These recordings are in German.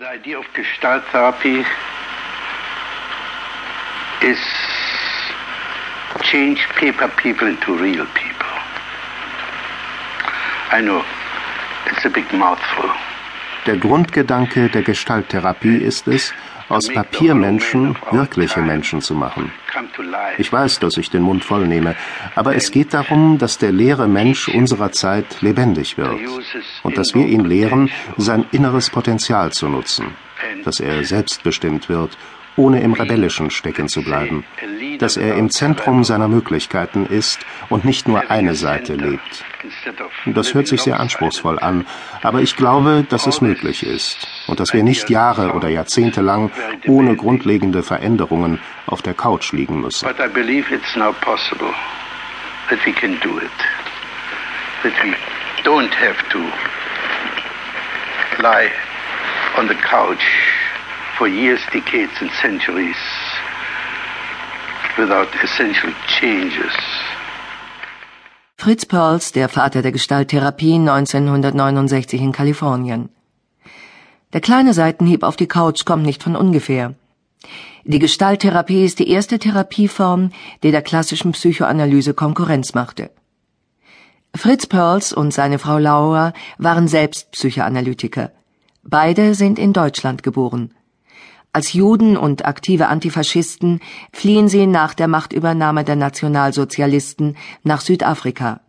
The idea of Gestalt therapy is change paper people into real people. I know, it's a big mouthful. Der Grundgedanke der Gestalttherapie ist es, aus Papiermenschen wirkliche Menschen zu machen. Ich weiß, dass ich den Mund voll nehme, aber es geht darum, dass der leere Mensch unserer Zeit lebendig wird und dass wir ihn lehren, sein inneres Potenzial zu nutzen, dass er selbstbestimmt wird ohne im Rebellischen stecken zu bleiben, dass er im Zentrum seiner Möglichkeiten ist und nicht nur eine Seite lebt. Das hört sich sehr anspruchsvoll an, aber ich glaube, dass es möglich ist und dass wir nicht Jahre oder Jahrzehnte lang ohne grundlegende Veränderungen auf der Couch liegen müssen. But I believe it's now possible that we can do it. That we don't have to lie on the couch for years, decades, and centuries without essential changes. Fritz Perls, der Vater der Gestalttherapie 1969 in Kalifornien. Der kleine Seitenhieb auf die Couch kommt nicht von ungefähr. Die Gestalttherapie ist die erste Therapieform, die der klassischen Psychoanalyse Konkurrenz machte. Fritz Perls und seine Frau Laura waren selbst Psychoanalytiker. Beide sind in Deutschland geboren. Als Juden und aktive Antifaschisten fliehen sie nach der Machtübernahme der Nationalsozialisten nach Südafrika.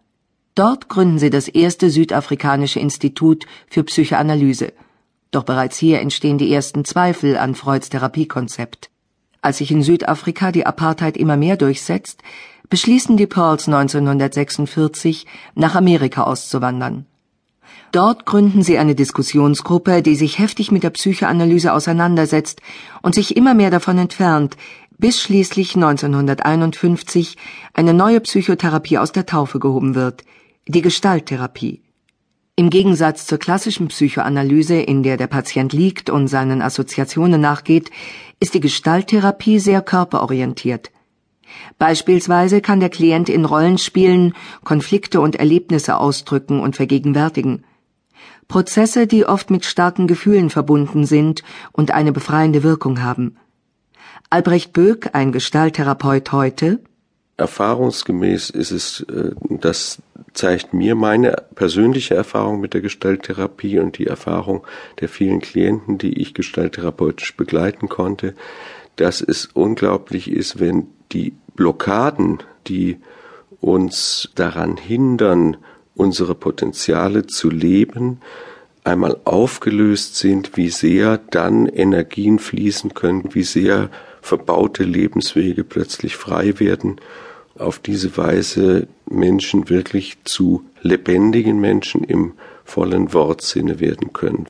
Dort gründen sie das erste südafrikanische Institut für Psychoanalyse. Doch bereits hier entstehen die ersten Zweifel an Freuds Therapiekonzept. Als sich in Südafrika die Apartheid immer mehr durchsetzt, beschließen die Pearls 1946, nach Amerika auszuwandern. Dort gründen sie eine Diskussionsgruppe, die sich heftig mit der Psychoanalyse auseinandersetzt und sich immer mehr davon entfernt, bis schließlich 1951 eine neue Psychotherapie aus der Taufe gehoben wird, die Gestalttherapie. Im Gegensatz zur klassischen Psychoanalyse, in der der Patient liegt und seinen Assoziationen nachgeht, ist die Gestalttherapie sehr körperorientiert. Beispielsweise kann der Klient in Rollen spielen, Konflikte und Erlebnisse ausdrücken und vergegenwärtigen. Prozesse, die oft mit starken Gefühlen verbunden sind und eine befreiende Wirkung haben. Albrecht Böck, ein Gestalttherapeut heute. Erfahrungsgemäß ist es, äh, das zeigt mir meine persönliche Erfahrung mit der Gestalttherapie und die Erfahrung der vielen Klienten, die ich gestalttherapeutisch begleiten konnte, dass es unglaublich ist, wenn die Blockaden, die uns daran hindern, unsere Potenziale zu leben, einmal aufgelöst sind, wie sehr dann Energien fließen können, wie sehr verbaute Lebenswege plötzlich frei werden, auf diese Weise Menschen wirklich zu lebendigen Menschen im vollen Wortsinne werden können.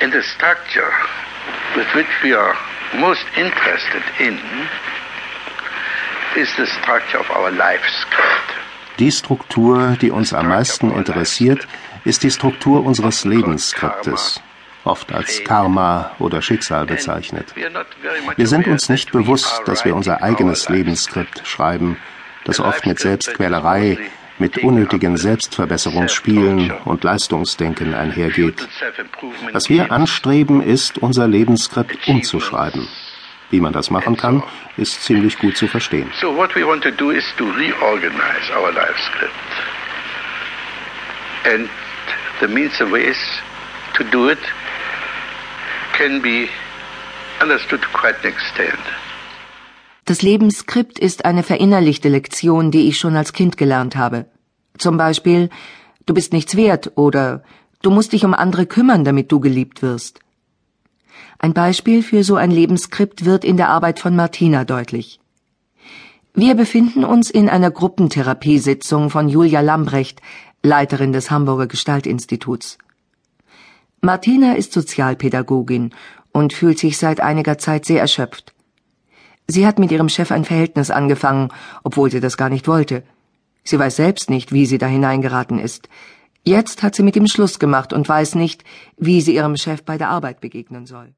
And the structure with which we are most interested in is the structure of our life script. Die Struktur, die uns am meisten interessiert, ist die Struktur unseres Lebensskriptes, oft als Karma oder Schicksal bezeichnet. Wir sind uns nicht bewusst, dass wir unser eigenes Lebensskript schreiben, das oft mit Selbstquälerei, mit unnötigen Selbstverbesserungsspielen und Leistungsdenken einhergeht. Was wir anstreben, ist, unser Lebensskript umzuschreiben. Wie man das machen kann, ist ziemlich gut zu verstehen. So what we want to do is to reorganize our life script. And the means and ways to do it can be understood to quite an extent. Das Lebensskript ist eine verinnerlichte Lektion, die ich schon als Kind gelernt habe. Zum Beispiel, du bist nichts wert oder du musst dich um andere kümmern, damit du geliebt wirst. Ein Beispiel für so ein Lebensskript wird in der Arbeit von Martina deutlich. Wir befinden uns in einer Gruppentherapiesitzung von Julia Lambrecht, Leiterin des Hamburger Gestaltinstituts. Martina ist Sozialpädagogin und fühlt sich seit einiger Zeit sehr erschöpft. Sie hat mit ihrem Chef ein Verhältnis angefangen, obwohl sie das gar nicht wollte. Sie weiß selbst nicht, wie sie da hineingeraten ist. Jetzt hat sie mit ihm Schluss gemacht und weiß nicht, wie sie ihrem Chef bei der Arbeit begegnen soll.